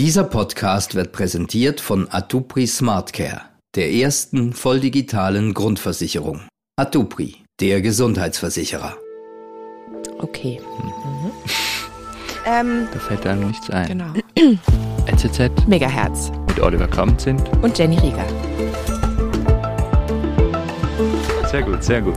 Dieser Podcast wird präsentiert von Atupri SmartCare, der ersten volldigitalen Grundversicherung. Atupri, der Gesundheitsversicherer. Okay. Mhm. Ähm, Da fällt einem nichts ein. genau. NZZ Megahertz. mit Oliver Kramt sind. Und Jenny Rieger. Sehr gut, sehr gut.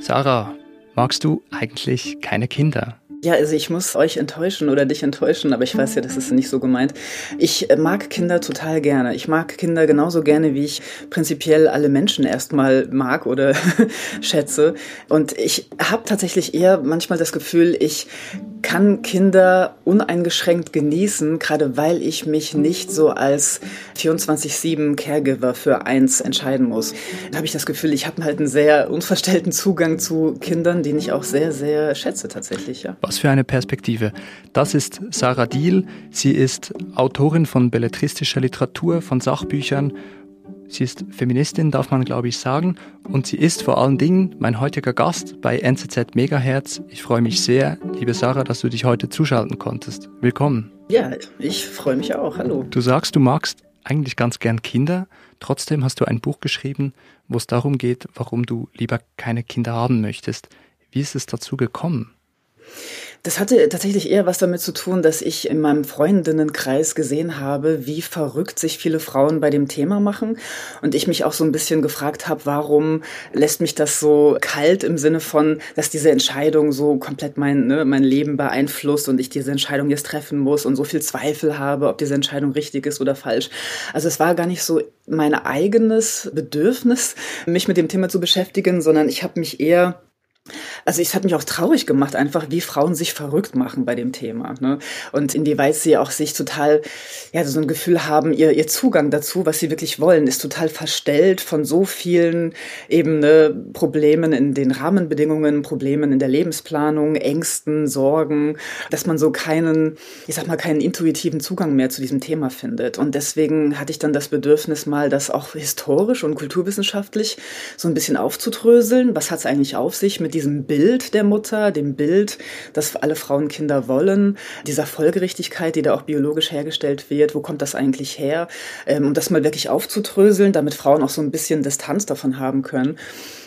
Sarah, magst du eigentlich keine Kinder? Ja, also ich muss euch enttäuschen oder dich enttäuschen, aber ich weiß ja, das ist nicht so gemeint. Ich äh, mag Kinder total gerne. Ich mag Kinder genauso gerne, wie ich prinzipiell alle Menschen erstmal mag oder schätze. Und ich habe tatsächlich eher manchmal das Gefühl, ich kann Kinder uneingeschränkt genießen, gerade weil ich mich nicht so als 24-7 Caregiver für eins entscheiden muss. Da habe ich das Gefühl, ich habe halt einen sehr unverstellten Zugang zu Kindern, den ich auch sehr, sehr schätze tatsächlich, ja. Was für eine Perspektive. Das ist Sarah Diel. Sie ist Autorin von belletristischer Literatur, von Sachbüchern. Sie ist Feministin, darf man glaube ich sagen. Und sie ist vor allen Dingen mein heutiger Gast bei NZZ Megahertz. Ich freue mich sehr, liebe Sarah, dass du dich heute zuschalten konntest. Willkommen. Ja, ich freue mich auch. Hallo. Du sagst, du magst eigentlich ganz gern Kinder. Trotzdem hast du ein Buch geschrieben, wo es darum geht, warum du lieber keine Kinder haben möchtest. Wie ist es dazu gekommen? Das hatte tatsächlich eher was damit zu tun, dass ich in meinem Freundinnenkreis gesehen habe, wie verrückt sich viele Frauen bei dem Thema machen. Und ich mich auch so ein bisschen gefragt habe, warum lässt mich das so kalt im Sinne von, dass diese Entscheidung so komplett mein, ne, mein Leben beeinflusst und ich diese Entscheidung jetzt treffen muss und so viel Zweifel habe, ob diese Entscheidung richtig ist oder falsch. Also es war gar nicht so mein eigenes Bedürfnis, mich mit dem Thema zu beschäftigen, sondern ich habe mich eher also es hat mich auch traurig gemacht, einfach wie Frauen sich verrückt machen bei dem Thema. Ne? Und inwieweit sie auch sich total, ja, so ein Gefühl haben, ihr, ihr Zugang dazu, was sie wirklich wollen, ist total verstellt von so vielen eben ne, Problemen in den Rahmenbedingungen, Problemen in der Lebensplanung, Ängsten, Sorgen, dass man so keinen, ich sag mal, keinen intuitiven Zugang mehr zu diesem Thema findet. Und deswegen hatte ich dann das Bedürfnis mal, das auch historisch und kulturwissenschaftlich so ein bisschen aufzudröseln. Was hat es eigentlich auf sich mit diesem Bild der Mutter, dem Bild, dass alle Frauen Kinder wollen, dieser Folgerichtigkeit, die da auch biologisch hergestellt wird, wo kommt das eigentlich her? Ähm, um das mal wirklich aufzudröseln, damit Frauen auch so ein bisschen Distanz davon haben können.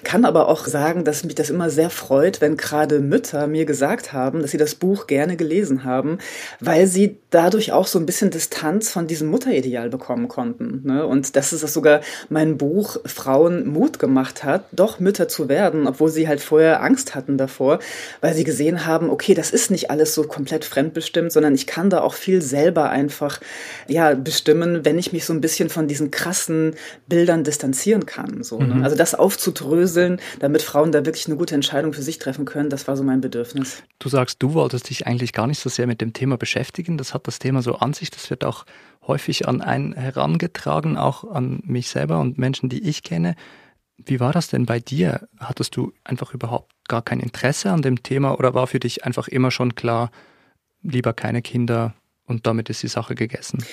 Kann aber auch sagen, dass mich das immer sehr freut, wenn gerade Mütter mir gesagt haben, dass sie das Buch gerne gelesen haben, weil sie dadurch auch so ein bisschen Distanz von diesem Mutterideal bekommen konnten. Ne? Und dass es sogar mein Buch Frauen Mut gemacht hat, doch Mütter zu werden, obwohl sie halt vorher Angst hatten davor, weil sie gesehen haben, okay, das ist nicht alles so komplett fremdbestimmt, sondern ich kann da auch viel selber einfach ja bestimmen, wenn ich mich so ein bisschen von diesen krassen Bildern distanzieren kann. So, ne? Also das aufzudröseln, damit Frauen da wirklich eine gute Entscheidung für sich treffen können, das war so mein Bedürfnis. Du sagst, du wolltest dich eigentlich gar nicht so sehr mit dem Thema beschäftigen. Das hat das Thema so an sich. Das wird auch häufig an einen herangetragen, auch an mich selber und Menschen, die ich kenne. Wie war das denn bei dir? Hattest du einfach überhaupt gar kein Interesse an dem Thema oder war für dich einfach immer schon klar, lieber keine Kinder und damit ist die Sache gegessen?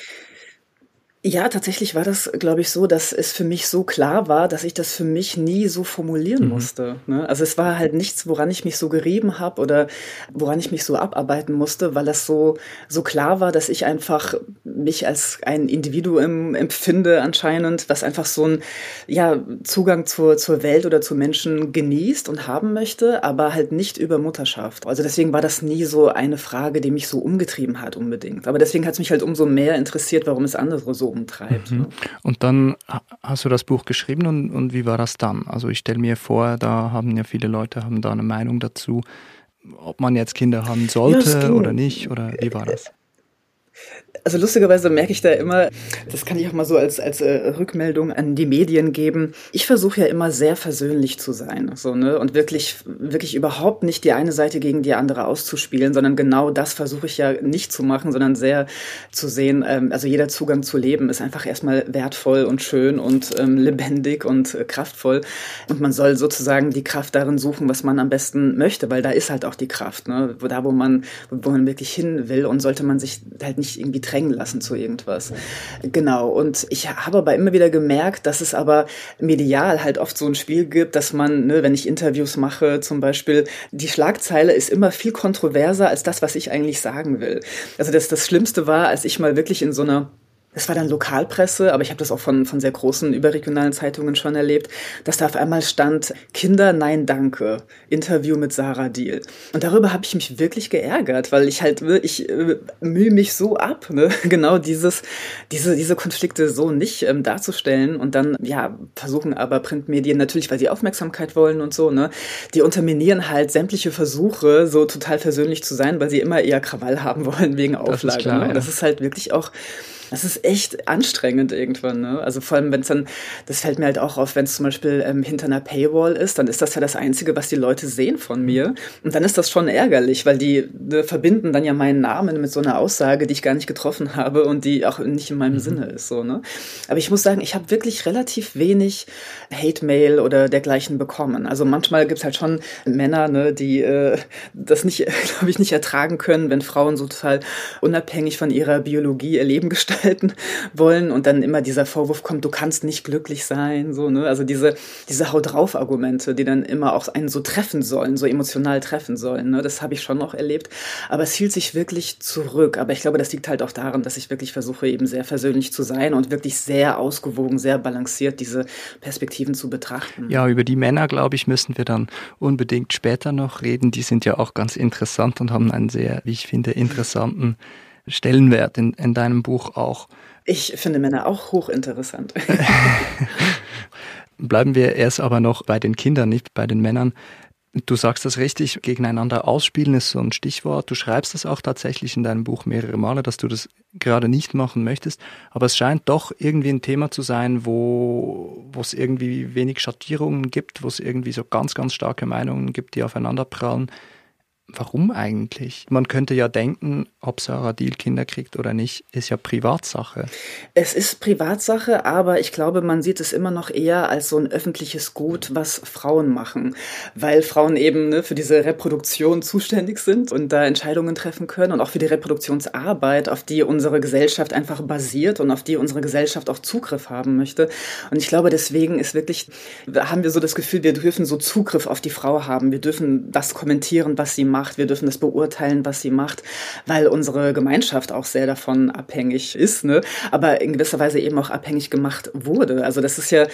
Ja, tatsächlich war das, glaube ich, so, dass es für mich so klar war, dass ich das für mich nie so formulieren Mhm. musste. Ne? Also es war halt nichts, woran ich mich so gerieben habe oder woran ich mich so abarbeiten musste, weil das so so klar war, dass ich einfach mich als ein Individuum empfinde anscheinend, was einfach so ein ja Zugang zur zur Welt oder zu Menschen genießt und haben möchte, aber halt nicht über Mutterschaft. Also deswegen war das nie so eine Frage, die mich so umgetrieben hat unbedingt. Aber deswegen hat es mich halt umso mehr interessiert, warum es andere so umtreibt. Mhm. Ne? Und dann ha- hast du das Buch geschrieben und, und wie war das dann? Also ich stelle mir vor, da haben ja viele Leute haben da eine Meinung dazu, ob man jetzt Kinder haben Ja, sollte ging. oder nicht oder wie war das? Also lustigerweise merke ich da immer, das kann ich auch mal so als, als äh, Rückmeldung an die Medien geben. Ich versuche ja immer sehr versöhnlich zu sein, so, ne, und wirklich, wirklich überhaupt nicht die eine Seite gegen die andere auszuspielen, sondern genau das versuche ich ja nicht zu machen, sondern sehr zu sehen, ähm, also jeder Zugang zu Leben ist einfach erstmal wertvoll und schön und ähm, lebendig und äh, kraftvoll. Und man soll sozusagen die Kraft darin suchen, was man am besten möchte, weil da ist halt auch die Kraft, ne, da wo man, wo man wirklich hin will und sollte man sich halt nicht nicht irgendwie drängen lassen zu irgendwas. Genau. Und ich habe aber immer wieder gemerkt, dass es aber medial halt oft so ein Spiel gibt, dass man, ne, wenn ich Interviews mache zum Beispiel, die Schlagzeile ist immer viel kontroverser als das, was ich eigentlich sagen will. Also das, das Schlimmste war, als ich mal wirklich in so einer es war dann Lokalpresse, aber ich habe das auch von, von sehr großen überregionalen Zeitungen schon erlebt, dass da auf einmal stand, Kinder, nein, danke, Interview mit Sarah Deal. Und darüber habe ich mich wirklich geärgert, weil ich halt, ich äh, mühe mich so ab, ne? genau dieses, diese, diese Konflikte so nicht ähm, darzustellen und dann, ja, versuchen aber Printmedien natürlich, weil sie Aufmerksamkeit wollen und so, ne, die unterminieren halt sämtliche Versuche, so total versöhnlich zu sein, weil sie immer eher Krawall haben wollen wegen Auflage. Das ist, klar, ne? ja. das ist halt wirklich auch das ist echt anstrengend irgendwann. Ne? Also vor allem, wenn es dann, das fällt mir halt auch auf, wenn es zum Beispiel ähm, hinter einer Paywall ist, dann ist das ja das Einzige, was die Leute sehen von mir. Und dann ist das schon ärgerlich, weil die ne, verbinden dann ja meinen Namen mit so einer Aussage, die ich gar nicht getroffen habe und die auch nicht in meinem mhm. Sinne ist. So, ne? Aber ich muss sagen, ich habe wirklich relativ wenig Hate-Mail oder dergleichen bekommen. Also manchmal gibt's halt schon Männer, ne, die äh, das nicht, glaube ich, nicht ertragen können, wenn Frauen so total unabhängig von ihrer Biologie ihr Leben gestalten gestalten wollen und dann immer dieser Vorwurf kommt, du kannst nicht glücklich sein, so, ne? Also diese, diese Haut drauf Argumente, die dann immer auch einen so treffen sollen, so emotional treffen sollen, ne? Das habe ich schon noch erlebt. Aber es hielt sich wirklich zurück. Aber ich glaube, das liegt halt auch daran, dass ich wirklich versuche, eben sehr versöhnlich zu sein und wirklich sehr ausgewogen, sehr balanciert diese Perspektiven zu betrachten. Ja, über die Männer, glaube ich, müssen wir dann unbedingt später noch reden. Die sind ja auch ganz interessant und haben einen sehr, wie ich finde, interessanten Stellenwert in, in deinem Buch auch. Ich finde Männer auch hochinteressant. Bleiben wir erst aber noch bei den Kindern, nicht bei den Männern. Du sagst das richtig, gegeneinander ausspielen ist so ein Stichwort. Du schreibst das auch tatsächlich in deinem Buch mehrere Male, dass du das gerade nicht machen möchtest. Aber es scheint doch irgendwie ein Thema zu sein, wo, wo es irgendwie wenig Schattierungen gibt, wo es irgendwie so ganz, ganz starke Meinungen gibt, die aufeinanderprallen. Warum eigentlich? Man könnte ja denken, ob Sarah Deal Kinder kriegt oder nicht, ist ja Privatsache. Es ist Privatsache, aber ich glaube, man sieht es immer noch eher als so ein öffentliches Gut, was Frauen machen, weil Frauen eben ne, für diese Reproduktion zuständig sind und da Entscheidungen treffen können und auch für die Reproduktionsarbeit, auf die unsere Gesellschaft einfach basiert und auf die unsere Gesellschaft auch Zugriff haben möchte. Und ich glaube, deswegen ist wirklich, haben wir so das Gefühl, wir dürfen so Zugriff auf die Frau haben. Wir dürfen das kommentieren, was sie macht macht. Wir dürfen das beurteilen, was sie macht, weil unsere Gemeinschaft auch sehr davon abhängig ist, ne? aber in gewisser Weise eben auch abhängig gemacht wurde. Also das ist ja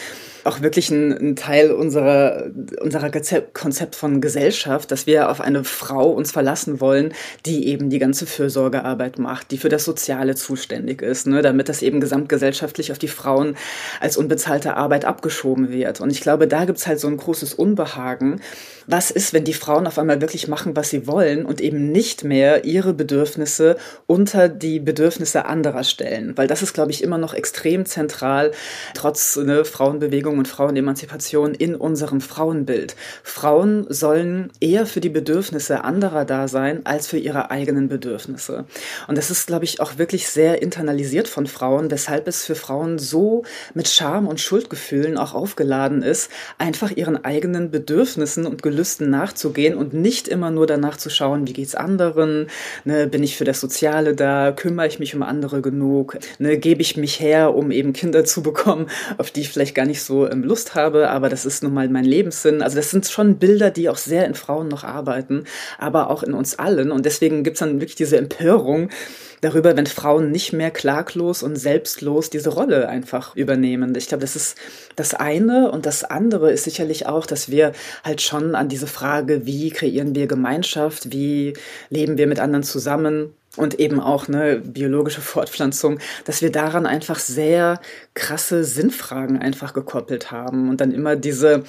auch wirklich ein, ein Teil unserer, unserer Konzept von Gesellschaft, dass wir auf eine Frau uns verlassen wollen, die eben die ganze Fürsorgearbeit macht, die für das Soziale zuständig ist, ne? damit das eben gesamtgesellschaftlich auf die Frauen als unbezahlte Arbeit abgeschoben wird. Und ich glaube, da gibt's halt so ein großes Unbehagen. Was ist, wenn die Frauen auf einmal wirklich machen, was sie wollen und eben nicht mehr ihre Bedürfnisse unter die Bedürfnisse anderer stellen? Weil das ist, glaube ich, immer noch extrem zentral, trotz ne, Frauenbewegung und Frauenemanzipation in unserem Frauenbild. Frauen sollen eher für die Bedürfnisse anderer da sein, als für ihre eigenen Bedürfnisse. Und das ist, glaube ich, auch wirklich sehr internalisiert von Frauen, weshalb es für Frauen so mit Scham und Schuldgefühlen auch aufgeladen ist, einfach ihren eigenen Bedürfnissen und Gelüsten nachzugehen und nicht immer nur danach zu schauen, wie geht's anderen, ne, bin ich für das Soziale da, kümmere ich mich um andere genug, ne, gebe ich mich her, um eben Kinder zu bekommen, auf die ich vielleicht gar nicht so ähm, Lust habe, aber das ist nun mal mein Lebenssinn. Also das sind schon Bilder, die auch sehr in Frauen noch arbeiten, aber auch in uns allen. Und deswegen gibt's dann wirklich diese Empörung darüber, wenn Frauen nicht mehr klaglos und selbstlos diese Rolle einfach übernehmen. Ich glaube, das ist das eine. Und das andere ist sicherlich auch, dass wir halt schon an diese Frage, wie kreieren wir Gemeinschaft, wie leben wir mit anderen zusammen, und eben auch ne, biologische Fortpflanzung, dass wir daran einfach sehr krasse Sinnfragen einfach gekoppelt haben und dann immer diese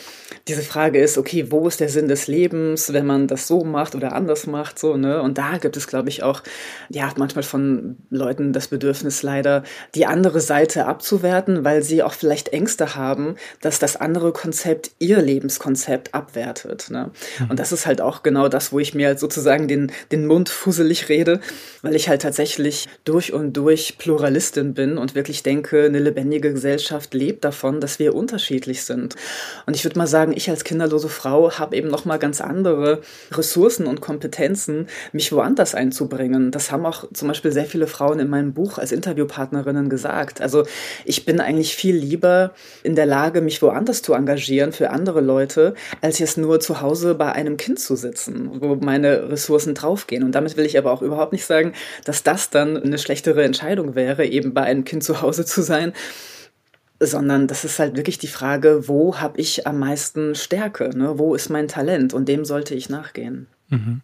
diese Frage ist, okay, wo ist der Sinn des Lebens, wenn man das so macht oder anders macht, so ne? Und da gibt es, glaube ich, auch ja manchmal von Leuten das Bedürfnis leider die andere Seite abzuwerten, weil sie auch vielleicht Ängste haben, dass das andere Konzept ihr Lebenskonzept abwertet. Ne? Mhm. Und das ist halt auch genau das, wo ich mir halt sozusagen den den Mund fusselig rede weil ich halt tatsächlich durch und durch Pluralistin bin und wirklich denke, eine lebendige Gesellschaft lebt davon, dass wir unterschiedlich sind. Und ich würde mal sagen, ich als kinderlose Frau habe eben noch mal ganz andere Ressourcen und Kompetenzen, mich woanders einzubringen. Das haben auch zum Beispiel sehr viele Frauen in meinem Buch als Interviewpartnerinnen gesagt. Also ich bin eigentlich viel lieber in der Lage, mich woanders zu engagieren für andere Leute, als jetzt nur zu Hause bei einem Kind zu sitzen, wo meine Ressourcen draufgehen. Und damit will ich aber auch überhaupt nicht sagen, dass das dann eine schlechtere Entscheidung wäre, eben bei einem Kind zu Hause zu sein, sondern das ist halt wirklich die Frage, wo habe ich am meisten Stärke, ne? wo ist mein Talent und dem sollte ich nachgehen. Mhm.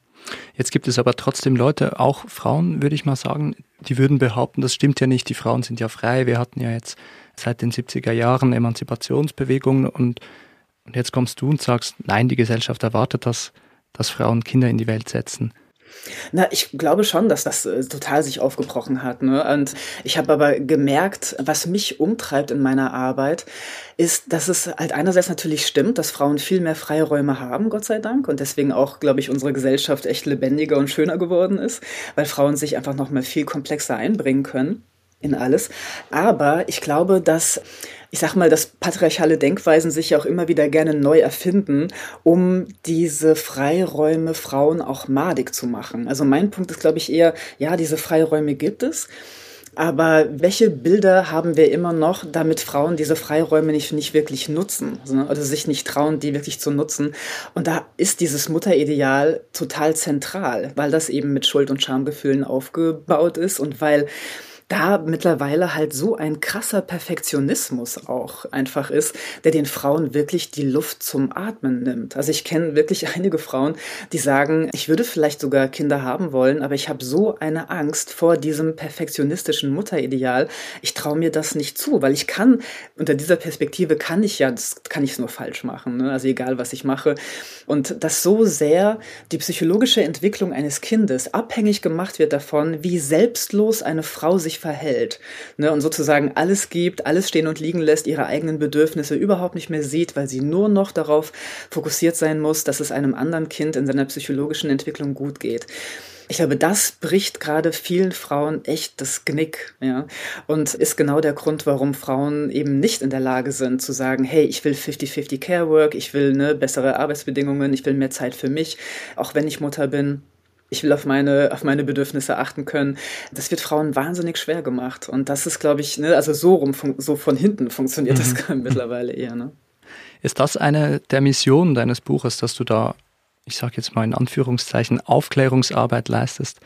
Jetzt gibt es aber trotzdem Leute, auch Frauen, würde ich mal sagen, die würden behaupten, das stimmt ja nicht, die Frauen sind ja frei. Wir hatten ja jetzt seit den 70er Jahren Emanzipationsbewegungen und, und jetzt kommst du und sagst, nein, die Gesellschaft erwartet das, dass Frauen Kinder in die Welt setzen. Na, ich glaube schon, dass das äh, total sich aufgebrochen hat. Ne? Und ich habe aber gemerkt, was mich umtreibt in meiner Arbeit, ist, dass es halt einerseits natürlich stimmt, dass Frauen viel mehr Freiräume haben, Gott sei Dank, und deswegen auch, glaube ich, unsere Gesellschaft echt lebendiger und schöner geworden ist, weil Frauen sich einfach noch mal viel komplexer einbringen können in alles. Aber ich glaube, dass ich sag mal, dass patriarchale Denkweisen sich ja auch immer wieder gerne neu erfinden, um diese Freiräume Frauen auch madig zu machen. Also mein Punkt ist, glaube ich, eher, ja, diese Freiräume gibt es. Aber welche Bilder haben wir immer noch, damit Frauen diese Freiräume nicht, nicht wirklich nutzen oder sich nicht trauen, die wirklich zu nutzen? Und da ist dieses Mutterideal total zentral, weil das eben mit Schuld- und Schamgefühlen aufgebaut ist und weil da mittlerweile halt so ein krasser Perfektionismus auch einfach ist, der den Frauen wirklich die Luft zum Atmen nimmt. Also ich kenne wirklich einige Frauen, die sagen, ich würde vielleicht sogar Kinder haben wollen, aber ich habe so eine Angst vor diesem perfektionistischen Mutterideal. Ich traue mir das nicht zu, weil ich kann, unter dieser Perspektive kann ich ja, das kann ich nur falsch machen, ne? also egal was ich mache. Und dass so sehr die psychologische Entwicklung eines Kindes abhängig gemacht wird davon, wie selbstlos eine Frau sich verhält ne, und sozusagen alles gibt, alles stehen und liegen lässt, ihre eigenen Bedürfnisse überhaupt nicht mehr sieht, weil sie nur noch darauf fokussiert sein muss, dass es einem anderen Kind in seiner psychologischen Entwicklung gut geht. Ich glaube, das bricht gerade vielen Frauen echt das Genick, ja. Und ist genau der Grund, warum Frauen eben nicht in der Lage sind zu sagen, hey, ich will 50-50 Care Work, ich will ne, bessere Arbeitsbedingungen, ich will mehr Zeit für mich, auch wenn ich Mutter bin ich will auf meine, auf meine Bedürfnisse achten können. Das wird Frauen wahnsinnig schwer gemacht. Und das ist, glaube ich, ne, also so rum, so von hinten funktioniert mhm. das mittlerweile eher. Ne? Ist das eine der Missionen deines Buches, dass du da, ich sage jetzt mal in Anführungszeichen, Aufklärungsarbeit leistest,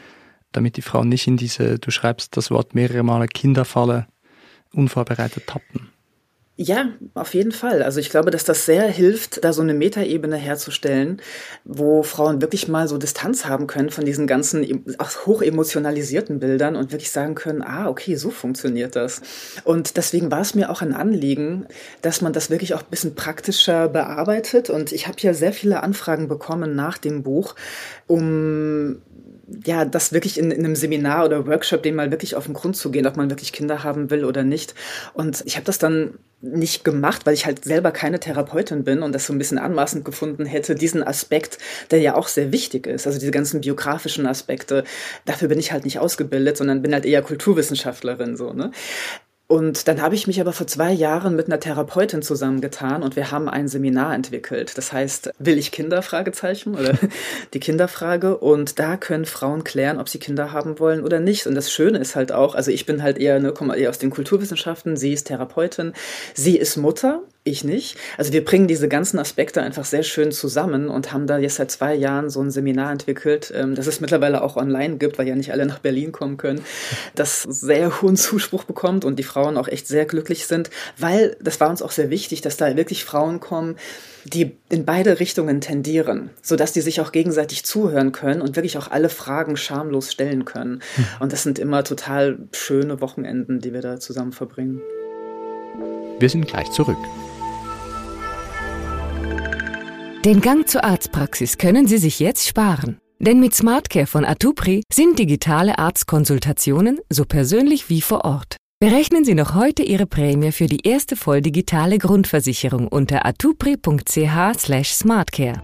damit die Frauen nicht in diese, du schreibst das Wort mehrere Male, Kinderfalle unvorbereitet tappen? Ja, auf jeden Fall. Also ich glaube, dass das sehr hilft, da so eine Metaebene herzustellen, wo Frauen wirklich mal so Distanz haben können von diesen ganzen hoch emotionalisierten Bildern und wirklich sagen können, ah, okay, so funktioniert das. Und deswegen war es mir auch ein Anliegen, dass man das wirklich auch ein bisschen praktischer bearbeitet. Und ich habe ja sehr viele Anfragen bekommen nach dem Buch, um ja, das wirklich in, in einem Seminar oder Workshop, dem mal wirklich auf den Grund zu gehen, ob man wirklich Kinder haben will oder nicht. Und ich habe das dann nicht gemacht, weil ich halt selber keine Therapeutin bin und das so ein bisschen anmaßend gefunden hätte, diesen Aspekt, der ja auch sehr wichtig ist, also diese ganzen biografischen Aspekte, dafür bin ich halt nicht ausgebildet, sondern bin halt eher Kulturwissenschaftlerin so, ne? Und dann habe ich mich aber vor zwei Jahren mit einer Therapeutin zusammengetan und wir haben ein Seminar entwickelt. Das heißt, will ich Kinder? Fragezeichen oder die Kinderfrage. Und da können Frauen klären, ob sie Kinder haben wollen oder nicht. Und das Schöne ist halt auch, also ich bin halt eher, ne, komme eher aus den Kulturwissenschaften, sie ist Therapeutin, sie ist Mutter ich nicht. Also wir bringen diese ganzen Aspekte einfach sehr schön zusammen und haben da jetzt seit zwei Jahren so ein Seminar entwickelt, ähm, das es mittlerweile auch online gibt, weil ja nicht alle nach Berlin kommen können, das sehr hohen Zuspruch bekommt und die Frauen auch echt sehr glücklich sind, weil das war uns auch sehr wichtig, dass da wirklich Frauen kommen, die in beide Richtungen tendieren, sodass die sich auch gegenseitig zuhören können und wirklich auch alle Fragen schamlos stellen können. Hm. Und das sind immer total schöne Wochenenden, die wir da zusammen verbringen. Wir sind gleich zurück. Den Gang zur Arztpraxis können Sie sich jetzt sparen. Denn mit SmartCare von Atupri sind digitale Arztkonsultationen so persönlich wie vor Ort. Berechnen Sie noch heute Ihre Prämie für die erste volldigitale Grundversicherung unter atupri.ch/smartcare.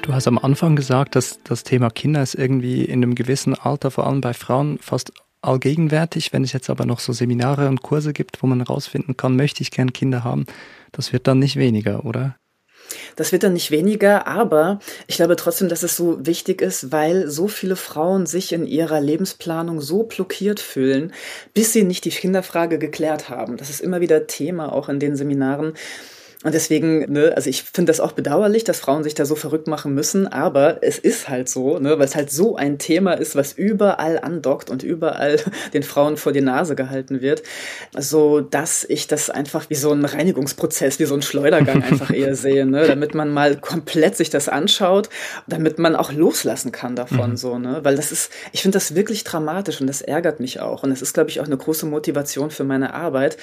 Du hast am Anfang gesagt, dass das Thema Kinder ist irgendwie in einem gewissen Alter, vor allem bei Frauen, fast allgegenwärtig. Wenn es jetzt aber noch so Seminare und Kurse gibt, wo man herausfinden kann, möchte ich gern Kinder haben, das wird dann nicht weniger, oder? Das wird dann nicht weniger, aber ich glaube trotzdem, dass es so wichtig ist, weil so viele Frauen sich in ihrer Lebensplanung so blockiert fühlen, bis sie nicht die Kinderfrage geklärt haben. Das ist immer wieder Thema auch in den Seminaren und deswegen, ne, also ich finde das auch bedauerlich, dass Frauen sich da so verrückt machen müssen, aber es ist halt so, ne, weil es halt so ein Thema ist, was überall andockt und überall den Frauen vor die Nase gehalten wird, so dass ich das einfach wie so ein Reinigungsprozess, wie so ein Schleudergang einfach eher sehe, ne, damit man mal komplett sich das anschaut, damit man auch loslassen kann davon, mhm. so, ne, weil das ist, ich finde das wirklich dramatisch und das ärgert mich auch und das ist, glaube ich, auch eine große Motivation für meine Arbeit,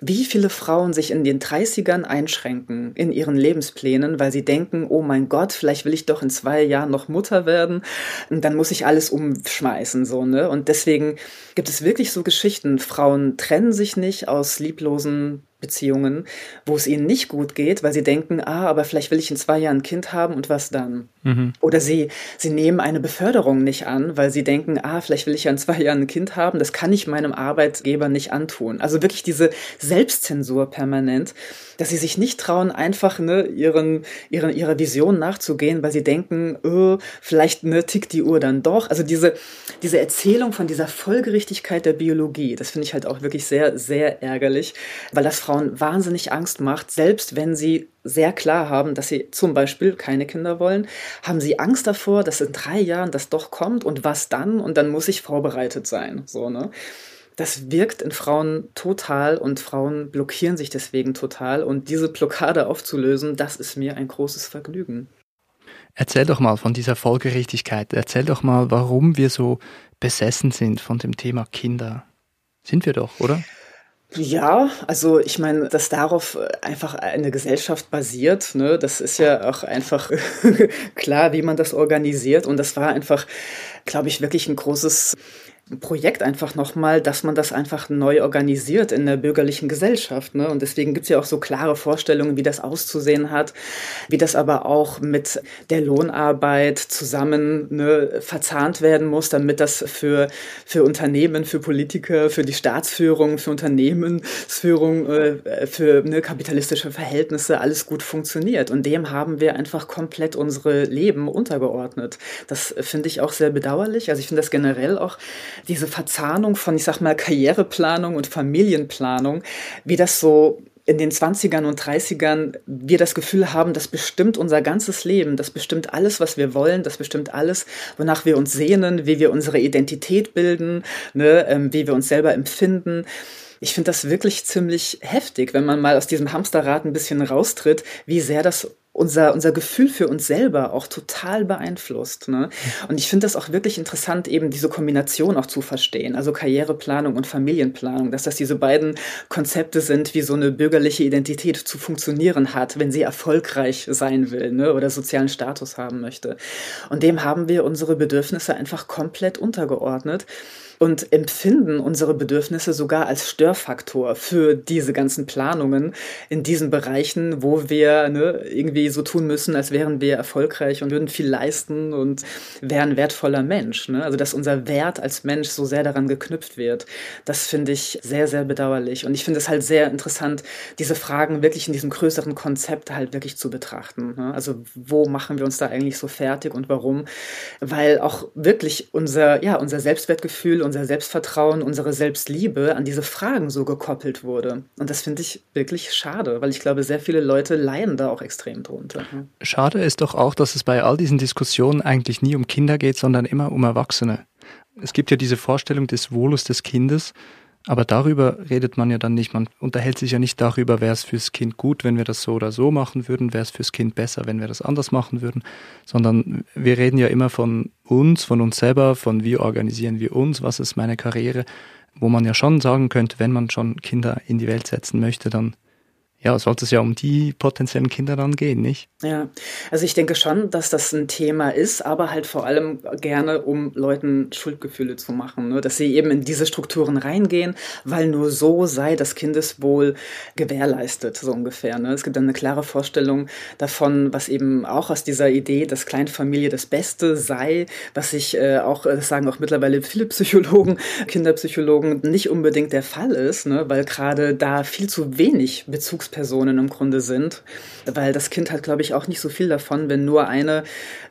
wie viele Frauen sich in den 30ern einschränken in ihren Lebensplänen, weil sie denken, oh mein Gott, vielleicht will ich doch in zwei Jahren noch Mutter werden, und dann muss ich alles umschmeißen, so, ne? Und deswegen gibt es wirklich so Geschichten. Frauen trennen sich nicht aus lieblosen Beziehungen, wo es ihnen nicht gut geht, weil sie denken, ah, aber vielleicht will ich in zwei Jahren ein Kind haben und was dann? Mhm. Oder sie, sie nehmen eine Beförderung nicht an, weil sie denken, ah, vielleicht will ich ja in zwei Jahren ein Kind haben, das kann ich meinem Arbeitgeber nicht antun. Also wirklich diese Selbstzensur permanent dass sie sich nicht trauen, einfach ne, ihren, ihren, ihrer Vision nachzugehen, weil sie denken, oh, vielleicht ne, tickt die Uhr dann doch. Also diese, diese Erzählung von dieser Folgerichtigkeit der Biologie, das finde ich halt auch wirklich sehr, sehr ärgerlich, weil das Frauen wahnsinnig Angst macht, selbst wenn sie sehr klar haben, dass sie zum Beispiel keine Kinder wollen, haben sie Angst davor, dass in drei Jahren das doch kommt und was dann und dann muss ich vorbereitet sein. So, ne? das wirkt in Frauen total und Frauen blockieren sich deswegen total. Und diese Blockade aufzulösen, das ist mir ein großes Vergnügen. Erzähl doch mal von dieser Folgerichtigkeit. Erzähl doch mal, warum wir so besessen sind von dem Thema Kinder. Sind wir doch, oder? Ja, also ich meine, dass darauf einfach eine Gesellschaft basiert, ne, das ist ja auch einfach klar, wie man das organisiert. Und das war einfach, glaube ich, wirklich ein großes Projekt einfach nochmal, dass man das einfach neu organisiert in der bürgerlichen Gesellschaft. Ne? Und deswegen gibt es ja auch so klare Vorstellungen, wie das auszusehen hat, wie das aber auch mit der Lohnarbeit zusammen ne, verzahnt werden muss, damit das für, für Unternehmen, für Politiker, für die Staatsführung, für Unternehmensführung, äh, für ne, kapitalistische Verhältnisse alles gut funktioniert. Und dem haben wir einfach komplett unsere Leben untergeordnet. Das finde ich auch sehr bedauerlich. Also ich finde das generell auch diese Verzahnung von, ich sag mal, Karriereplanung und Familienplanung, wie das so in den 20ern und 30ern wir das Gefühl haben, das bestimmt unser ganzes Leben, das bestimmt alles, was wir wollen, das bestimmt alles, wonach wir uns sehnen, wie wir unsere Identität bilden, ne, ähm, wie wir uns selber empfinden. Ich finde das wirklich ziemlich heftig, wenn man mal aus diesem Hamsterrad ein bisschen raustritt, wie sehr das unser, unser Gefühl für uns selber auch total beeinflusst. Ne? Und ich finde das auch wirklich interessant, eben diese Kombination auch zu verstehen, also Karriereplanung und Familienplanung, dass das diese beiden Konzepte sind, wie so eine bürgerliche Identität zu funktionieren hat, wenn sie erfolgreich sein will ne? oder sozialen Status haben möchte. Und dem haben wir unsere Bedürfnisse einfach komplett untergeordnet und empfinden unsere Bedürfnisse sogar als Störfaktor für diese ganzen Planungen in diesen Bereichen, wo wir ne, irgendwie so tun müssen, als wären wir erfolgreich und würden viel leisten und wären wertvoller Mensch. Ne? Also dass unser Wert als Mensch so sehr daran geknüpft wird, das finde ich sehr, sehr bedauerlich. Und ich finde es halt sehr interessant, diese Fragen wirklich in diesem größeren Konzept halt wirklich zu betrachten. Ne? Also wo machen wir uns da eigentlich so fertig und warum? Weil auch wirklich unser, ja, unser Selbstwertgefühl unser Selbstvertrauen, unsere Selbstliebe an diese Fragen so gekoppelt wurde. Und das finde ich wirklich schade, weil ich glaube, sehr viele Leute leiden da auch extrem drunter. Schade ist doch auch, dass es bei all diesen Diskussionen eigentlich nie um Kinder geht, sondern immer um Erwachsene. Es gibt ja diese Vorstellung des Wohles des Kindes, aber darüber redet man ja dann nicht. Man unterhält sich ja nicht darüber, wäre es fürs Kind gut, wenn wir das so oder so machen würden, wäre es fürs Kind besser, wenn wir das anders machen würden, sondern wir reden ja immer von uns, von uns selber, von wie organisieren wir uns, was ist meine Karriere, wo man ja schon sagen könnte, wenn man schon Kinder in die Welt setzen möchte, dann ja, sollte es ja um die potenziellen Kinder dann gehen, nicht? Ja, also ich denke schon, dass das ein Thema ist, aber halt vor allem gerne, um Leuten Schuldgefühle zu machen, ne? dass sie eben in diese Strukturen reingehen, weil nur so sei das Kindeswohl gewährleistet, so ungefähr. Ne? Es gibt dann eine klare Vorstellung davon, was eben auch aus dieser Idee, dass Kleinfamilie das Beste sei, was sich äh, auch, das sagen auch mittlerweile viele Psychologen, Kinderpsychologen, nicht unbedingt der Fall ist, ne? weil gerade da viel zu wenig Bezugs Bezugspersonen im Grunde sind, weil das Kind hat, glaube ich, auch nicht so viel davon, wenn nur eine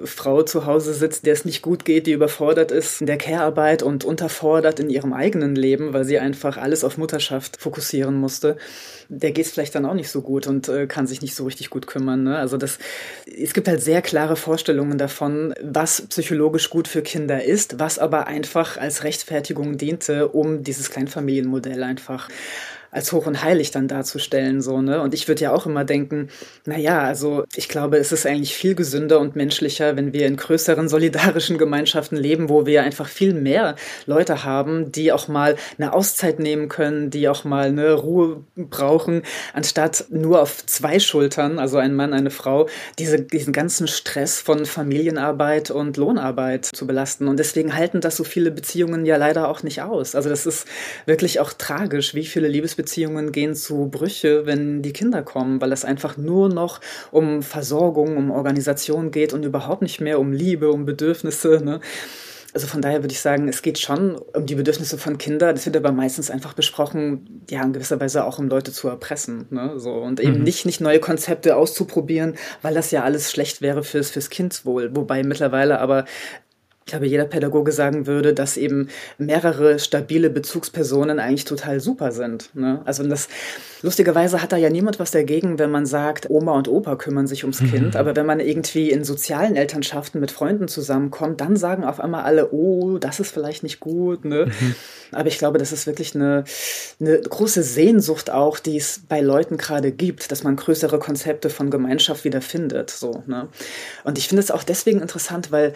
Frau zu Hause sitzt, der es nicht gut geht, die überfordert ist in der Care-Arbeit und unterfordert in ihrem eigenen Leben, weil sie einfach alles auf Mutterschaft fokussieren musste. Der geht es vielleicht dann auch nicht so gut und äh, kann sich nicht so richtig gut kümmern. Ne? Also das, es gibt halt sehr klare Vorstellungen davon, was psychologisch gut für Kinder ist, was aber einfach als Rechtfertigung diente, um dieses Kleinfamilienmodell einfach als hoch und heilig dann darzustellen, so, ne? Und ich würde ja auch immer denken, na ja, also ich glaube, es ist eigentlich viel gesünder und menschlicher, wenn wir in größeren solidarischen Gemeinschaften leben, wo wir einfach viel mehr Leute haben, die auch mal eine Auszeit nehmen können, die auch mal eine Ruhe brauchen, anstatt nur auf zwei Schultern, also ein Mann, eine Frau, diese, diesen ganzen Stress von Familienarbeit und Lohnarbeit zu belasten. Und deswegen halten das so viele Beziehungen ja leider auch nicht aus. Also das ist wirklich auch tragisch, wie viele Liebes Liebesbeziehungen gehen zu Brüche, wenn die Kinder kommen, weil es einfach nur noch um Versorgung, um Organisation geht und überhaupt nicht mehr um Liebe, um Bedürfnisse. Ne? Also von daher würde ich sagen, es geht schon um die Bedürfnisse von Kindern. Das wird aber meistens einfach besprochen, ja, in gewisser Weise auch um Leute zu erpressen. Ne? So, und eben mhm. nicht, nicht neue Konzepte auszuprobieren, weil das ja alles schlecht wäre fürs, fürs Kindswohl. Wobei mittlerweile aber ich glaube, jeder Pädagoge sagen würde, dass eben mehrere stabile Bezugspersonen eigentlich total super sind. Ne? Also das lustigerweise hat da ja niemand was dagegen, wenn man sagt, Oma und Opa kümmern sich ums mhm. Kind. Aber wenn man irgendwie in sozialen Elternschaften mit Freunden zusammenkommt, dann sagen auf einmal alle, oh, das ist vielleicht nicht gut. Ne? Mhm. Aber ich glaube, das ist wirklich eine, eine große Sehnsucht auch, die es bei Leuten gerade gibt, dass man größere Konzepte von Gemeinschaft wieder findet. So, ne? Und ich finde es auch deswegen interessant, weil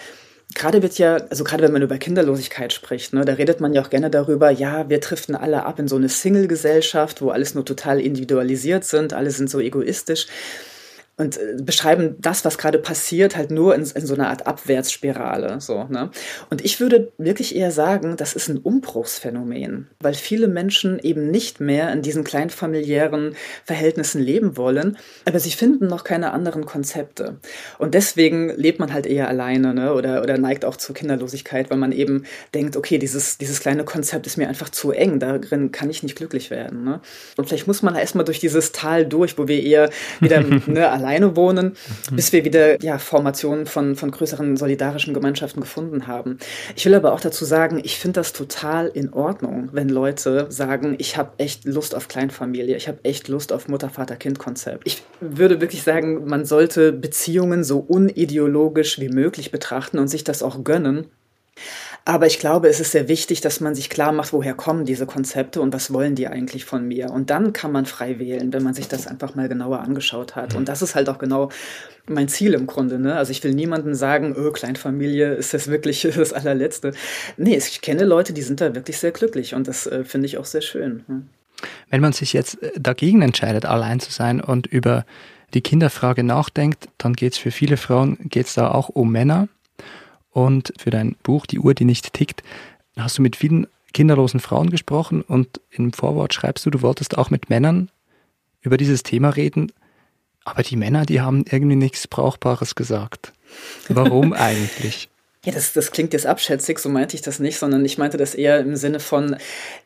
gerade wird ja, also gerade wenn man über Kinderlosigkeit spricht, ne, da redet man ja auch gerne darüber, ja, wir driften alle ab in so eine Single-Gesellschaft, wo alles nur total individualisiert sind, alle sind so egoistisch und äh, beschreiben das, was gerade passiert, halt nur in, in, so einer Art Abwärtsspirale. So, ne? Und ich würde wirklich eher sagen, das ist ein Umbruchsphänomen, weil viele Menschen eben nicht mehr in diesen kleinfamiliären Verhältnissen leben wollen, aber sie finden noch keine anderen Konzepte. Und deswegen lebt man halt eher alleine ne? oder, oder neigt auch zur Kinderlosigkeit, weil man eben denkt, okay, dieses, dieses kleine Konzept ist mir einfach zu eng, darin kann ich nicht glücklich werden. Ne? Und vielleicht muss man erstmal durch dieses Tal durch, wo wir eher wieder ne, allein alleine wohnen, mhm. bis wir wieder ja, Formationen von, von größeren solidarischen Gemeinschaften gefunden haben. Ich will aber auch dazu sagen, ich finde das total in Ordnung, wenn Leute sagen, ich habe echt Lust auf Kleinfamilie, ich habe echt Lust auf Mutter-Vater-Kind-Konzept. Ich würde wirklich sagen, man sollte Beziehungen so unideologisch wie möglich betrachten und sich das auch gönnen. Aber ich glaube, es ist sehr wichtig, dass man sich klar macht, woher kommen diese Konzepte und was wollen die eigentlich von mir. Und dann kann man frei wählen, wenn man sich das einfach mal genauer angeschaut hat. Und das ist halt auch genau mein Ziel im Grunde. Ne? Also ich will niemandem sagen, oh, Kleinfamilie ist das wirklich das allerletzte. Nee, ich kenne Leute, die sind da wirklich sehr glücklich und das äh, finde ich auch sehr schön. Ne? Wenn man sich jetzt äh, dagegen entscheidet, allein zu sein und über die Kinderfrage nachdenkt, dann geht es für viele Frauen, geht es da auch um Männer. Und für dein Buch Die Uhr, die nicht tickt, hast du mit vielen kinderlosen Frauen gesprochen und im Vorwort schreibst du, du wolltest auch mit Männern über dieses Thema reden, aber die Männer, die haben irgendwie nichts Brauchbares gesagt. Warum eigentlich? Ja, das, das klingt jetzt abschätzig, so meinte ich das nicht, sondern ich meinte das eher im Sinne von,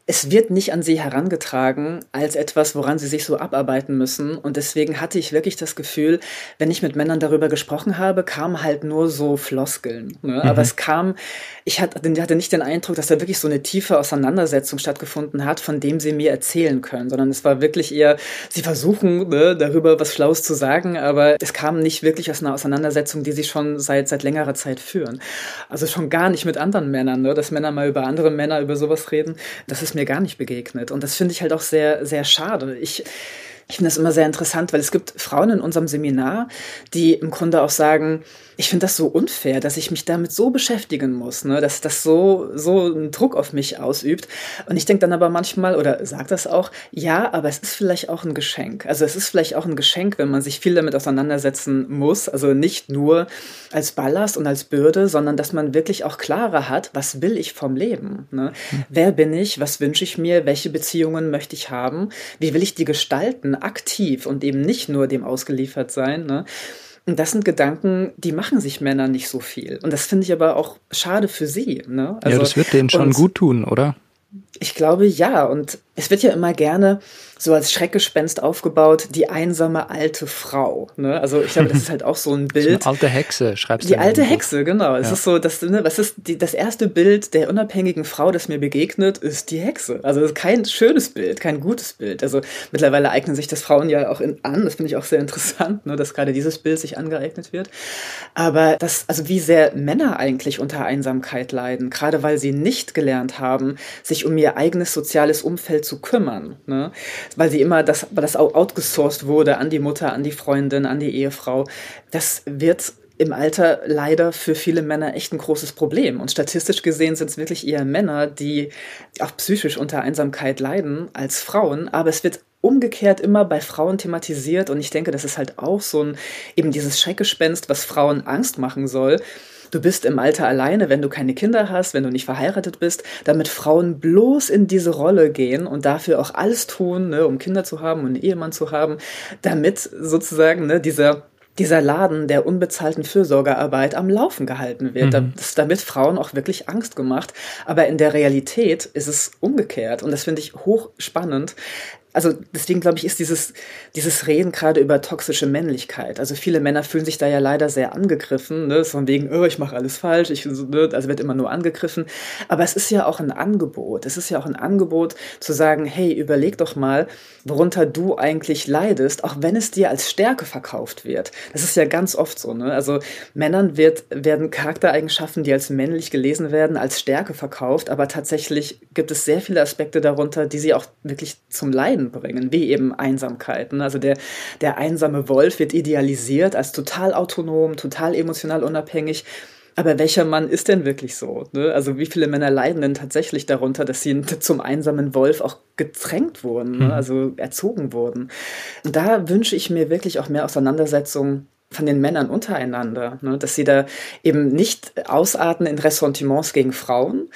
es wird nicht an sie herangetragen als etwas, woran sie sich so abarbeiten müssen. Und deswegen hatte ich wirklich das Gefühl, wenn ich mit Männern darüber gesprochen habe, kamen halt nur so Floskeln. Ne? Mhm. Aber es kam, ich hatte, hatte nicht den Eindruck, dass da wirklich so eine tiefe Auseinandersetzung stattgefunden hat, von dem sie mir erzählen können, sondern es war wirklich eher, sie versuchen ne, darüber was Schlaues zu sagen, aber es kam nicht wirklich aus einer Auseinandersetzung, die sie schon seit, seit längerer Zeit führen. Also schon gar nicht mit anderen Männern, ne? dass Männer mal über andere Männer über sowas reden. Das ist mir gar nicht begegnet. Und das finde ich halt auch sehr, sehr schade. Ich, Ich finde das immer sehr interessant, weil es gibt Frauen in unserem Seminar, die im Grunde auch sagen, ich finde das so unfair, dass ich mich damit so beschäftigen muss, ne? dass das so, so einen Druck auf mich ausübt. Und ich denke dann aber manchmal, oder sage das auch, ja, aber es ist vielleicht auch ein Geschenk. Also es ist vielleicht auch ein Geschenk, wenn man sich viel damit auseinandersetzen muss. Also nicht nur als Ballast und als Bürde, sondern dass man wirklich auch klarer hat, was will ich vom Leben? Ne? Mhm. Wer bin ich? Was wünsche ich mir? Welche Beziehungen möchte ich haben? Wie will ich die gestalten? aktiv und eben nicht nur dem ausgeliefert sein. Ne? Und das sind Gedanken, die machen sich Männer nicht so viel. Und das finde ich aber auch schade für sie. Ne? Also, ja, das wird denen schon gut tun, oder? Ich glaube ja. Und es wird ja immer gerne so als Schreckgespenst aufgebaut, die einsame alte Frau. Ne? Also ich glaube, das ist halt auch so ein Bild. So eine alte Hexe, schreibst du. Die alte Hexe, genau. Es ist so, das, ne, was ist die, das erste Bild der unabhängigen Frau, das mir begegnet, ist die Hexe. Also kein schönes Bild, kein gutes Bild. Also mittlerweile eignen sich das Frauen ja auch in, an. Das finde ich auch sehr interessant, ne, dass gerade dieses Bild sich angeeignet wird. Aber das, also wie sehr Männer eigentlich unter Einsamkeit leiden, gerade weil sie nicht gelernt haben, sich um ihr eigenes soziales Umfeld zu kümmern. Ne? Weil sie immer das, weil das auch outgesourced wurde an die Mutter, an die Freundin, an die Ehefrau. Das wird im Alter leider für viele Männer echt ein großes Problem. Und statistisch gesehen sind es wirklich eher Männer, die auch psychisch unter Einsamkeit leiden, als Frauen. Aber es wird umgekehrt immer bei Frauen thematisiert. Und ich denke, das ist halt auch so ein, eben dieses Schreckgespenst, was Frauen Angst machen soll du bist im Alter alleine, wenn du keine Kinder hast, wenn du nicht verheiratet bist, damit Frauen bloß in diese Rolle gehen und dafür auch alles tun, ne, um Kinder zu haben und einen Ehemann zu haben, damit sozusagen ne, dieser dieser Laden der unbezahlten Fürsorgearbeit am Laufen gehalten wird. Mhm. Das ist damit Frauen auch wirklich Angst gemacht. Aber in der Realität ist es umgekehrt. Und das finde ich hochspannend also deswegen glaube ich, ist dieses, dieses Reden gerade über toxische Männlichkeit. Also viele Männer fühlen sich da ja leider sehr angegriffen, ne? von wegen, oh, ich mache alles falsch, ich, also wird immer nur angegriffen. Aber es ist ja auch ein Angebot. Es ist ja auch ein Angebot zu sagen, hey, überleg doch mal, worunter du eigentlich leidest, auch wenn es dir als Stärke verkauft wird. Das ist ja ganz oft so. Ne? Also Männern wird, werden Charaktereigenschaften, die als männlich gelesen werden, als Stärke verkauft, aber tatsächlich gibt es sehr viele Aspekte darunter, die sie auch wirklich zum Leiden bringen, wie eben Einsamkeiten. Also der, der einsame Wolf wird idealisiert als total autonom, total emotional unabhängig. Aber welcher Mann ist denn wirklich so? Ne? Also wie viele Männer leiden denn tatsächlich darunter, dass sie zum einsamen Wolf auch gedrängt wurden, ne? Mhm. also erzogen wurden? Und da wünsche ich mir wirklich auch mehr Auseinandersetzung von den Männern untereinander, ne, dass sie da eben nicht ausarten in Ressentiments gegen Frauen,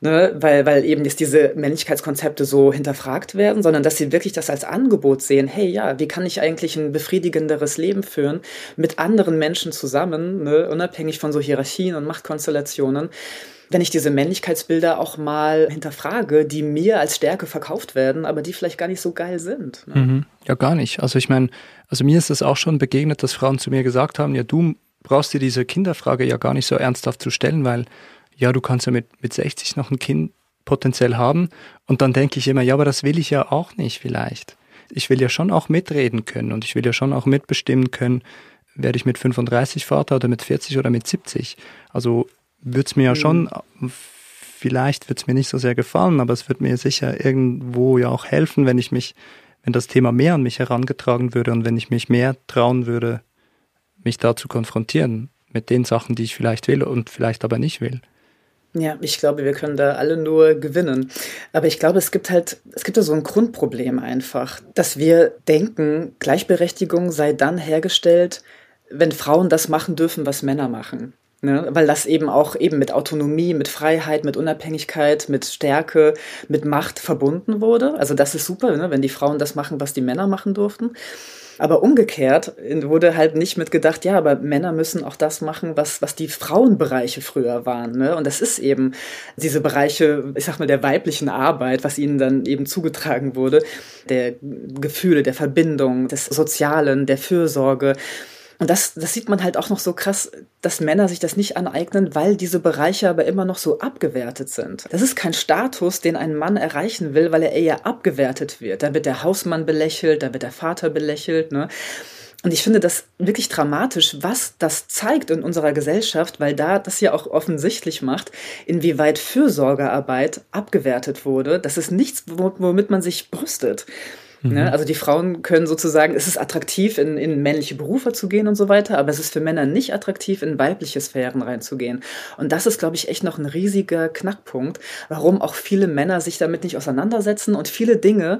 ne, weil, weil eben jetzt diese Männlichkeitskonzepte so hinterfragt werden, sondern dass sie wirklich das als Angebot sehen, hey ja, wie kann ich eigentlich ein befriedigenderes Leben führen mit anderen Menschen zusammen, ne, unabhängig von so Hierarchien und Machtkonstellationen, wenn ich diese Männlichkeitsbilder auch mal hinterfrage, die mir als Stärke verkauft werden, aber die vielleicht gar nicht so geil sind. Ne? Mhm. Ja, gar nicht. Also ich meine, also mir ist es auch schon begegnet, dass Frauen zu mir gesagt haben, ja, du brauchst dir diese Kinderfrage ja gar nicht so ernsthaft zu stellen, weil ja, du kannst ja mit, mit 60 noch ein Kind potenziell haben. Und dann denke ich immer, ja, aber das will ich ja auch nicht vielleicht. Ich will ja schon auch mitreden können und ich will ja schon auch mitbestimmen können, werde ich mit 35 Vater oder mit 40 oder mit 70. Also würde es mir ja mhm. schon, vielleicht wird es mir nicht so sehr gefallen, aber es wird mir sicher irgendwo ja auch helfen, wenn ich mich, wenn das Thema mehr an mich herangetragen würde und wenn ich mich mehr trauen würde, mich da zu konfrontieren mit den Sachen, die ich vielleicht will und vielleicht aber nicht will. Ja, ich glaube, wir können da alle nur gewinnen. Aber ich glaube, es gibt halt, es gibt da so ein Grundproblem einfach, dass wir denken, Gleichberechtigung sei dann hergestellt, wenn Frauen das machen dürfen, was Männer machen. Ne? Weil das eben auch eben mit Autonomie, mit Freiheit, mit Unabhängigkeit, mit Stärke, mit Macht verbunden wurde. Also das ist super, ne? wenn die Frauen das machen, was die Männer machen durften. Aber umgekehrt wurde halt nicht mitgedacht, ja, aber Männer müssen auch das machen, was, was die Frauenbereiche früher waren. Ne? Und das ist eben diese Bereiche, ich sag mal, der weiblichen Arbeit, was ihnen dann eben zugetragen wurde, der Gefühle, der Verbindung, des Sozialen, der Fürsorge. Und das, das sieht man halt auch noch so krass, dass Männer sich das nicht aneignen, weil diese Bereiche aber immer noch so abgewertet sind. Das ist kein Status, den ein Mann erreichen will, weil er eher abgewertet wird. Da wird der Hausmann belächelt, da wird der Vater belächelt. Ne? Und ich finde das wirklich dramatisch, was das zeigt in unserer Gesellschaft, weil da das ja auch offensichtlich macht, inwieweit Fürsorgearbeit abgewertet wurde. Das ist nichts, womit man sich brüstet. Mhm. Ne? Also die Frauen können sozusagen, es ist attraktiv, in, in männliche Berufe zu gehen und so weiter, aber es ist für Männer nicht attraktiv, in weibliche Sphären reinzugehen. Und das ist, glaube ich, echt noch ein riesiger Knackpunkt, warum auch viele Männer sich damit nicht auseinandersetzen und viele Dinge,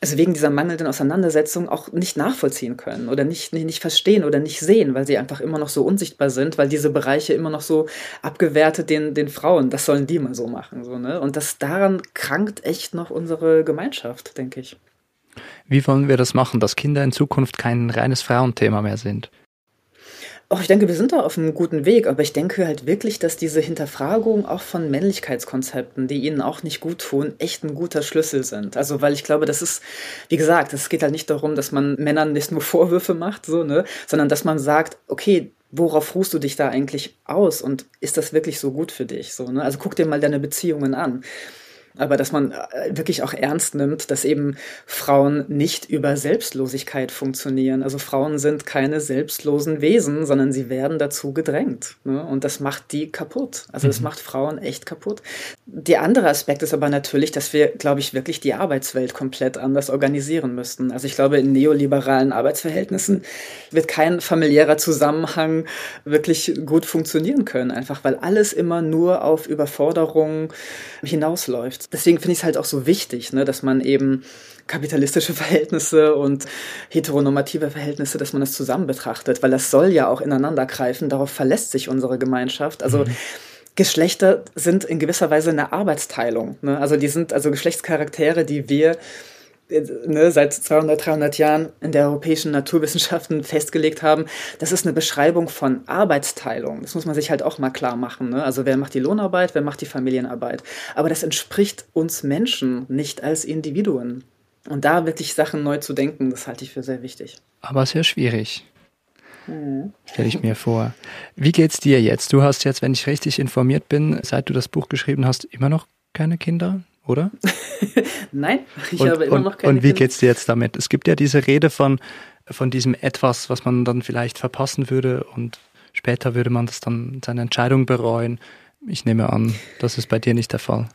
also wegen dieser mangelnden Auseinandersetzung auch nicht nachvollziehen können oder nicht, nicht, nicht verstehen oder nicht sehen, weil sie einfach immer noch so unsichtbar sind, weil diese Bereiche immer noch so abgewertet den, den Frauen, das sollen die mal so machen. So, ne? Und das daran krankt echt noch unsere Gemeinschaft, denke ich. Wie wollen wir das machen, dass Kinder in Zukunft kein reines Frauenthema mehr sind? Oh, ich denke, wir sind da auf einem guten Weg, aber ich denke halt wirklich, dass diese Hinterfragung auch von Männlichkeitskonzepten, die ihnen auch nicht gut tun, echt ein guter Schlüssel sind. Also, weil ich glaube, das ist, wie gesagt, es geht halt nicht darum, dass man Männern nicht nur Vorwürfe macht, so, ne, sondern dass man sagt, okay, worauf ruhst du dich da eigentlich aus und ist das wirklich so gut für dich, so, ne? Also guck dir mal deine Beziehungen an aber dass man äh, wirklich auch ernst nimmt, dass eben Frauen nicht über Selbstlosigkeit funktionieren. Also Frauen sind keine selbstlosen Wesen, sondern sie werden dazu gedrängt. Ne? Und das macht die kaputt. Also das mhm. macht Frauen echt kaputt. Der andere Aspekt ist aber natürlich, dass wir, glaube ich, wirklich die Arbeitswelt komplett anders organisieren müssten. Also ich glaube, in neoliberalen Arbeitsverhältnissen wird kein familiärer Zusammenhang wirklich gut funktionieren können, einfach weil alles immer nur auf Überforderung hinausläuft deswegen finde ich es halt auch so wichtig, ne, dass man eben kapitalistische Verhältnisse und heteronormative Verhältnisse, dass man das zusammen betrachtet, weil das soll ja auch ineinander greifen. Darauf verlässt sich unsere Gemeinschaft. Also mhm. Geschlechter sind in gewisser Weise eine Arbeitsteilung. Ne? Also die sind also Geschlechtscharaktere, die wir ne, seit 200, 300 Jahren in der europäischen Naturwissenschaften festgelegt haben, das ist eine Beschreibung von Arbeitsteilung. Das muss man sich halt auch mal klar machen. Ne? Also wer macht die Lohnarbeit, wer macht die Familienarbeit. Aber das entspricht uns Menschen nicht als Individuen. Und da wirklich Sachen neu zu denken, das halte ich für sehr wichtig. Aber sehr schwierig. Mhm. Stelle ich mir vor. Wie geht's dir jetzt? Du hast jetzt, wenn ich richtig informiert bin, seit du das Buch geschrieben hast, immer noch keine Kinder? Oder? Nein, ich und, habe immer und, noch keine Und wie geht es dir jetzt damit? Es gibt ja diese Rede von, von diesem etwas, was man dann vielleicht verpassen würde und später würde man das dann seine Entscheidung bereuen. Ich nehme an, das ist bei dir nicht der Fall.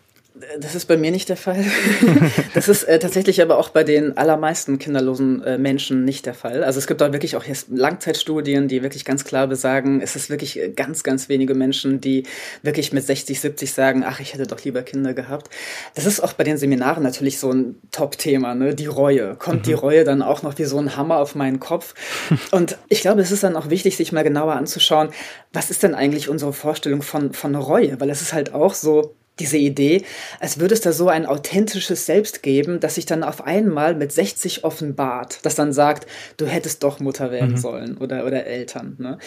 Das ist bei mir nicht der Fall. das ist äh, tatsächlich aber auch bei den allermeisten kinderlosen äh, Menschen nicht der Fall. Also es gibt da wirklich auch jetzt Langzeitstudien, die wirklich ganz klar besagen, es ist wirklich äh, ganz, ganz wenige Menschen, die wirklich mit 60, 70 sagen, ach, ich hätte doch lieber Kinder gehabt. Das ist auch bei den Seminaren natürlich so ein Top-Thema, ne? die Reue. Kommt mhm. die Reue dann auch noch wie so ein Hammer auf meinen Kopf? Und ich glaube, es ist dann auch wichtig, sich mal genauer anzuschauen, was ist denn eigentlich unsere Vorstellung von, von Reue? Weil es ist halt auch so, diese Idee, als würde es da so ein authentisches Selbst geben, das sich dann auf einmal mit 60 offenbart, das dann sagt, du hättest doch Mutter werden mhm. sollen oder, oder Eltern. Ne?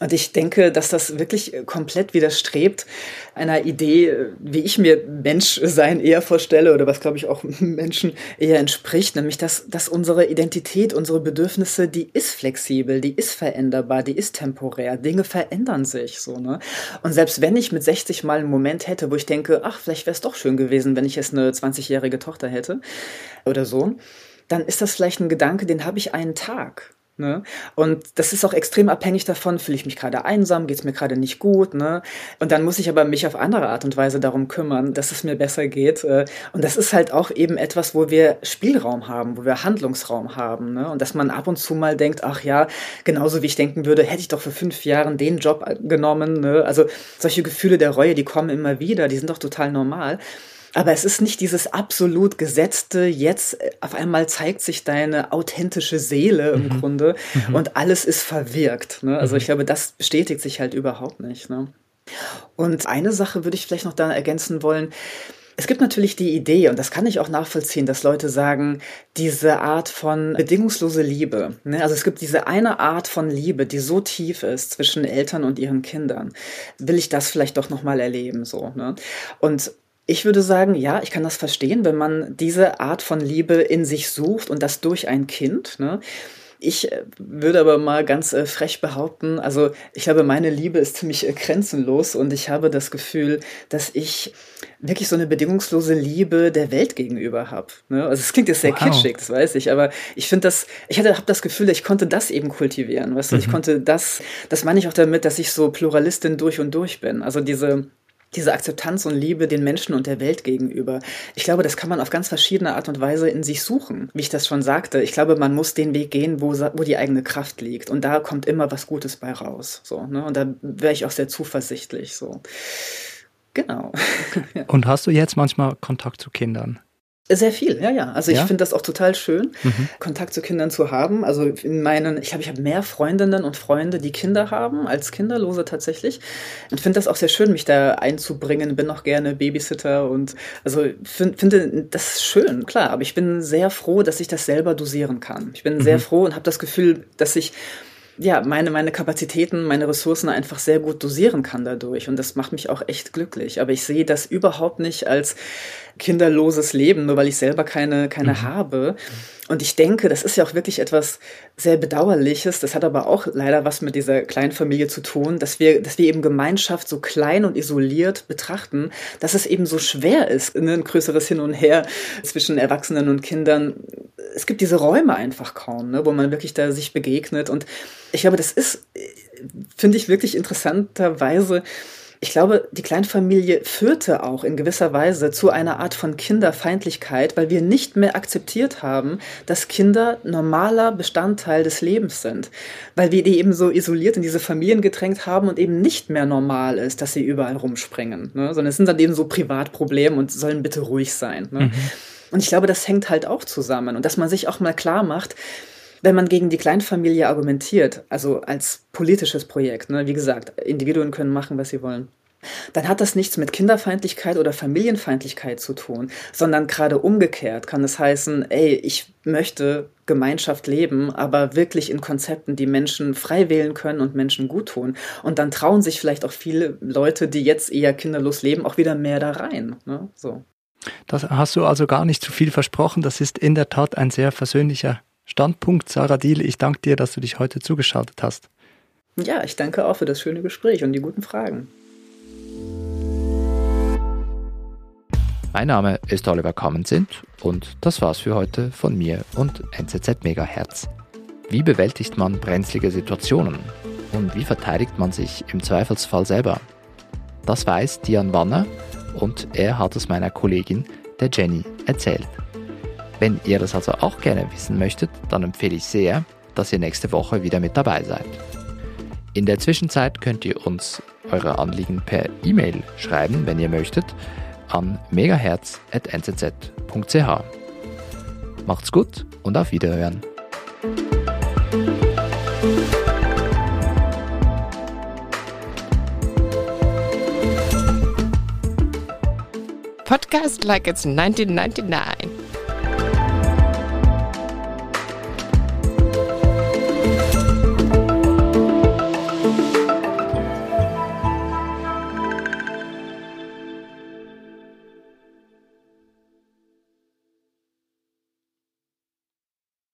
Und ich denke, dass das wirklich komplett widerstrebt einer Idee, wie ich mir Menschsein eher vorstelle oder was, glaube ich, auch Menschen eher entspricht, nämlich dass, dass unsere Identität, unsere Bedürfnisse, die ist flexibel, die ist veränderbar, die ist temporär. Dinge verändern sich so. Ne? Und selbst wenn ich mit 60 mal einen Moment hätte, wo ich denke, ach, vielleicht wäre es doch schön gewesen, wenn ich jetzt eine 20-jährige Tochter hätte oder so, dann ist das vielleicht ein Gedanke, den habe ich einen Tag. Ne? Und das ist auch extrem abhängig davon, fühle ich mich gerade einsam, geht es mir gerade nicht gut. Ne? Und dann muss ich aber mich auf andere Art und Weise darum kümmern, dass es mir besser geht. Äh. Und das ist halt auch eben etwas, wo wir Spielraum haben, wo wir Handlungsraum haben. Ne? Und dass man ab und zu mal denkt, ach ja, genauso wie ich denken würde, hätte ich doch vor fünf Jahren den Job genommen. Ne? Also solche Gefühle der Reue, die kommen immer wieder, die sind doch total normal. Aber es ist nicht dieses absolut gesetzte, jetzt äh, auf einmal zeigt sich deine authentische Seele im mhm. Grunde mhm. und alles ist verwirkt. Ne? Also mhm. ich glaube, das bestätigt sich halt überhaupt nicht. Ne? Und eine Sache würde ich vielleicht noch da ergänzen wollen. Es gibt natürlich die Idee, und das kann ich auch nachvollziehen, dass Leute sagen, diese Art von bedingungslose Liebe. Ne? Also es gibt diese eine Art von Liebe, die so tief ist zwischen Eltern und ihren Kindern. Will ich das vielleicht doch nochmal erleben, so. Ne? Und ich würde sagen, ja, ich kann das verstehen, wenn man diese Art von Liebe in sich sucht und das durch ein Kind. Ne? Ich äh, würde aber mal ganz äh, frech behaupten, also ich habe meine Liebe ist ziemlich äh, grenzenlos und ich habe das Gefühl, dass ich wirklich so eine bedingungslose Liebe der Welt gegenüber habe. Ne? Also es klingt jetzt sehr wow. kitschig, das weiß ich, aber ich finde das, ich hatte, habe das Gefühl, ich konnte das eben kultivieren, weißt du, mhm. ich konnte das, das meine ich auch damit, dass ich so Pluralistin durch und durch bin. Also diese diese Akzeptanz und Liebe den Menschen und der Welt gegenüber. Ich glaube, das kann man auf ganz verschiedene Art und Weise in sich suchen. Wie ich das schon sagte, ich glaube, man muss den Weg gehen, wo, wo die eigene Kraft liegt. Und da kommt immer was Gutes bei raus. So, ne? Und da wäre ich auch sehr zuversichtlich. So. Genau. ja. Und hast du jetzt manchmal Kontakt zu Kindern? Sehr viel, ja, ja. Also ich ja? finde das auch total schön, mhm. Kontakt zu Kindern zu haben. Also in meinen, ich habe ich hab mehr Freundinnen und Freunde, die Kinder haben, als Kinderlose tatsächlich. Und finde das auch sehr schön, mich da einzubringen. Bin auch gerne Babysitter und also find, finde das schön, klar. Aber ich bin sehr froh, dass ich das selber dosieren kann. Ich bin mhm. sehr froh und habe das Gefühl, dass ich ja, meine, meine Kapazitäten, meine Ressourcen einfach sehr gut dosieren kann dadurch. Und das macht mich auch echt glücklich. Aber ich sehe das überhaupt nicht als kinderloses Leben, nur weil ich selber keine, keine mhm. habe. Und ich denke, das ist ja auch wirklich etwas sehr Bedauerliches. Das hat aber auch leider was mit dieser Kleinfamilie zu tun, dass wir, dass wir eben Gemeinschaft so klein und isoliert betrachten, dass es eben so schwer ist, ne, ein größeres Hin und Her zwischen Erwachsenen und Kindern. Es gibt diese Räume einfach kaum, ne, wo man wirklich da sich begegnet. Und ich glaube, das ist, finde ich wirklich interessanterweise, ich glaube, die Kleinfamilie führte auch in gewisser Weise zu einer Art von Kinderfeindlichkeit, weil wir nicht mehr akzeptiert haben, dass Kinder normaler Bestandteil des Lebens sind. Weil wir die eben so isoliert in diese Familien gedrängt haben und eben nicht mehr normal ist, dass sie überall rumspringen. Ne? Sondern es sind dann eben so Privatprobleme und sollen bitte ruhig sein. Ne? Mhm. Und ich glaube, das hängt halt auch zusammen. Und dass man sich auch mal klar macht, wenn man gegen die Kleinfamilie argumentiert, also als politisches Projekt, ne, wie gesagt, Individuen können machen, was sie wollen, dann hat das nichts mit Kinderfeindlichkeit oder Familienfeindlichkeit zu tun, sondern gerade umgekehrt kann es heißen, ey, ich möchte Gemeinschaft leben, aber wirklich in Konzepten, die Menschen frei wählen können und Menschen gut tun. Und dann trauen sich vielleicht auch viele Leute, die jetzt eher kinderlos leben, auch wieder mehr da rein. Ne? So. Das hast du also gar nicht zu viel versprochen. Das ist in der Tat ein sehr versöhnlicher Standpunkt. Sarah Diel, ich danke dir, dass du dich heute zugeschaltet hast. Ja, ich danke auch für das schöne Gespräch und die guten Fragen. Mein Name ist Oliver Kammensind und das war's für heute von mir und NZZ Megahertz. Wie bewältigt man brenzlige Situationen? Und wie verteidigt man sich im Zweifelsfall selber? Das weiß Dian Wanner und er hat es meiner Kollegin, der Jenny, erzählt. Wenn ihr das also auch gerne wissen möchtet, dann empfehle ich sehr, dass ihr nächste Woche wieder mit dabei seid. In der Zwischenzeit könnt ihr uns eure Anliegen per E-Mail schreiben, wenn ihr möchtet, an megahertz.nzz.ch. Macht's gut und auf Wiederhören. Podcast like it's 1999.